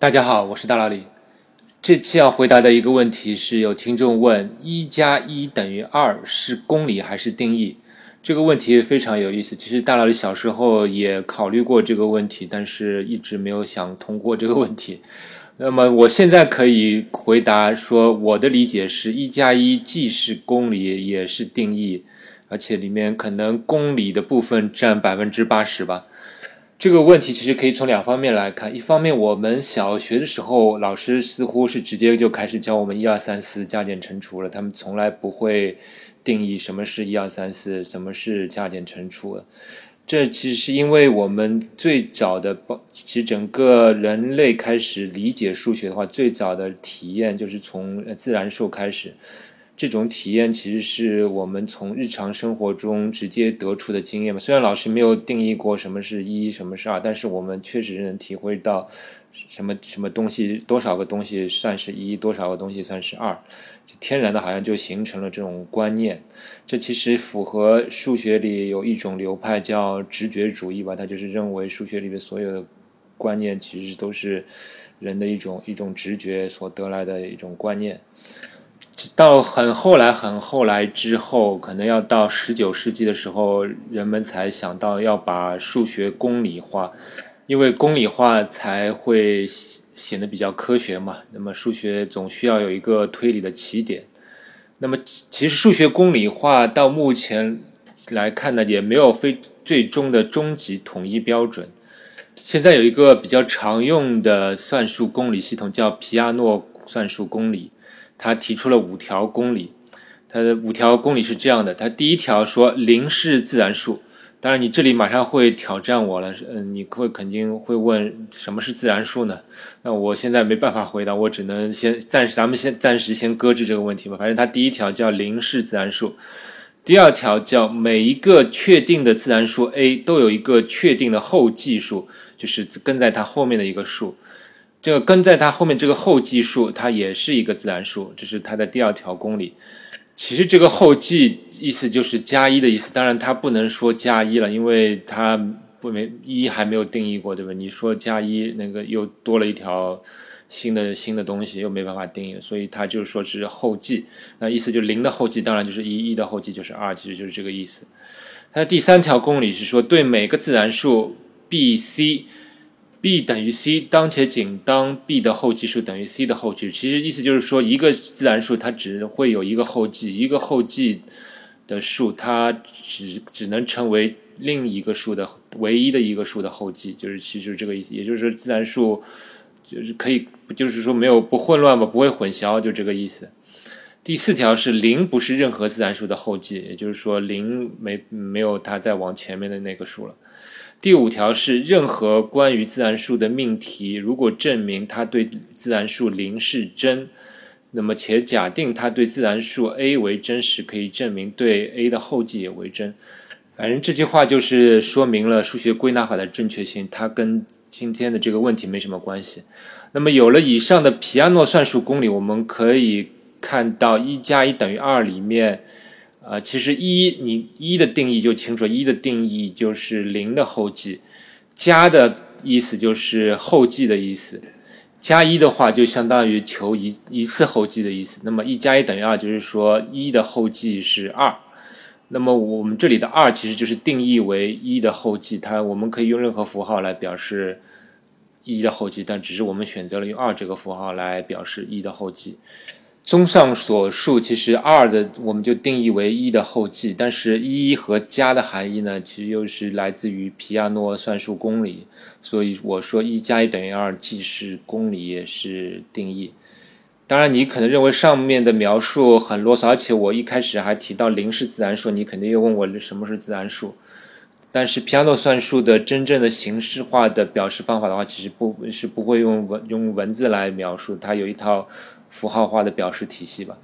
大家好，我是大老李。这期要回答的一个问题是有听众问：一加一等于二是公理还是定义？这个问题非常有意思。其实大老李小时候也考虑过这个问题，但是一直没有想通过这个问题。那么我现在可以回答说，我的理解是一加一既是公理也是定义，而且里面可能公理的部分占百分之八十吧。这个问题其实可以从两方面来看。一方面，我们小学的时候，老师似乎是直接就开始教我们一二三四加减乘除了，他们从来不会定义什么是一二三四，什么是加减乘除。这其实是因为我们最早的，其实整个人类开始理解数学的话，最早的体验就是从自然数开始。这种体验其实是我们从日常生活中直接得出的经验嘛。虽然老师没有定义过什么是一，什么是二，但是我们确实能体会到什么什么东西，多少个东西算是一，多少个东西算是二，天然的好像就形成了这种观念。这其实符合数学里有一种流派叫直觉主义吧，他就是认为数学里的所有的观念其实都是人的一种一种直觉所得来的一种观念。到很后来，很后来之后，可能要到十九世纪的时候，人们才想到要把数学公理化，因为公理化才会显得比较科学嘛。那么数学总需要有一个推理的起点。那么其实数学公理化到目前来看呢，也没有非最终的终极统一标准。现在有一个比较常用的算术公理系统叫皮亚诺算术公理。他提出了五条公理，他的五条公理是这样的：他第一条说零是自然数，当然你这里马上会挑战我了，嗯，你会肯定会问什么是自然数呢？那我现在没办法回答，我只能先暂时，咱们先暂时先搁置这个问题吧。反正他第一条叫零是自然数，第二条叫每一个确定的自然数 a 都有一个确定的后继数，就是跟在它后面的一个数。这个跟在它后面这个后继数，它也是一个自然数，这是它的第二条公理。其实这个后继意思就是加一的意思，当然它不能说加一了，因为它不没一还没有定义过，对吧？你说加一，那个又多了一条新的新的东西，又没办法定义，所以它就说是后继。那意思就零的后继当然就是一，一的后继就是二，其实就是这个意思。它的第三条公理是说，对每个自然数 b、c。B 等于 c，当且仅当 b 的后继数等于 c 的后继。其实意思就是说，一个自然数它只会有一个后继，一个后继的数它只只能成为另一个数的唯一的一个数的后继，就是其实这个意思。也就是说，自然数就是可以，就是说没有不混乱吧，不会混淆，就这个意思。第四条是零不是任何自然数的后继，也就是说零没没有它再往前面的那个数了。第五条是，任何关于自然数的命题，如果证明它对自然数零是真，那么且假定它对自然数 a 为真实，可以证明对 a 的后继也为真。反正这句话就是说明了数学归纳法的正确性，它跟今天的这个问题没什么关系。那么有了以上的皮亚诺算术公理，我们可以看到一加一等于二里面。啊，其实一你一的定义就清楚，一的定义就是零的后继，加的意思就是后继的意思，加一的话就相当于求一一次后继的意思。那么一加一等于二，就是说一的后继是二。那么我们这里的二其实就是定义为一的后继，它我们可以用任何符号来表示一的后继，但只是我们选择了用二这个符号来表示一的后继。综上所述，其实二的我们就定义为一的后继，但是一和加的含义呢，其实又是来自于皮亚诺算术公理，所以我说一加一等于二，既是公理也是定义。当然，你可能认为上面的描述很啰嗦，而且我一开始还提到零是自然数，你肯定又问我什么是自然数。但是皮亚诺算术的真正的形式化的表示方法的话，其实不是不会用文用文字来描述，它有一套。符号化的表示体系吧。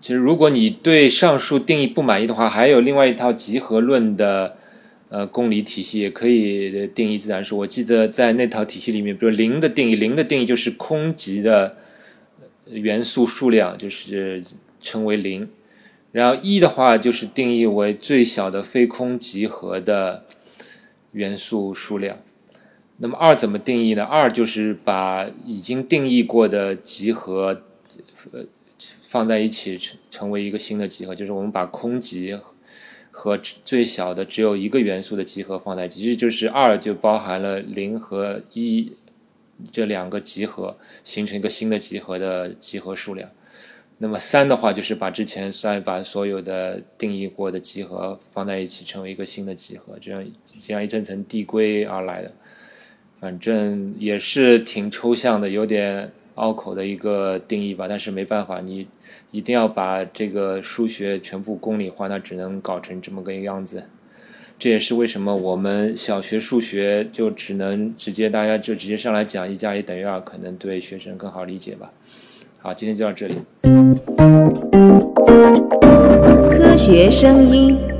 其实，如果你对上述定义不满意的话，还有另外一套集合论的呃公理体系，也可以定义自然数。我记得在那套体系里面，比如零的定义，零的定义就是空集的元素数量，就是称为零。然后一的话，就是定义为最小的非空集合的元素数量。那么二怎么定义呢？二就是把已经定义过的集合，呃，放在一起成成为一个新的集合，就是我们把空集和最小的只有一个元素的集合放在一起，其实就是二就包含了零和一这两个集合，形成一个新的集合的集合数量。那么三的话，就是把之前算法所有的定义过的集合放在一起，成为一个新的集合，这样这样一层层递归而来的。反正也是挺抽象的，有点拗口的一个定义吧。但是没办法，你一定要把这个数学全部公理化，那只能搞成这么个样子。这也是为什么我们小学数学就只能直接大家就直接上来讲一加一等于二，可能对学生更好理解吧。好，今天就到这里。科学声音。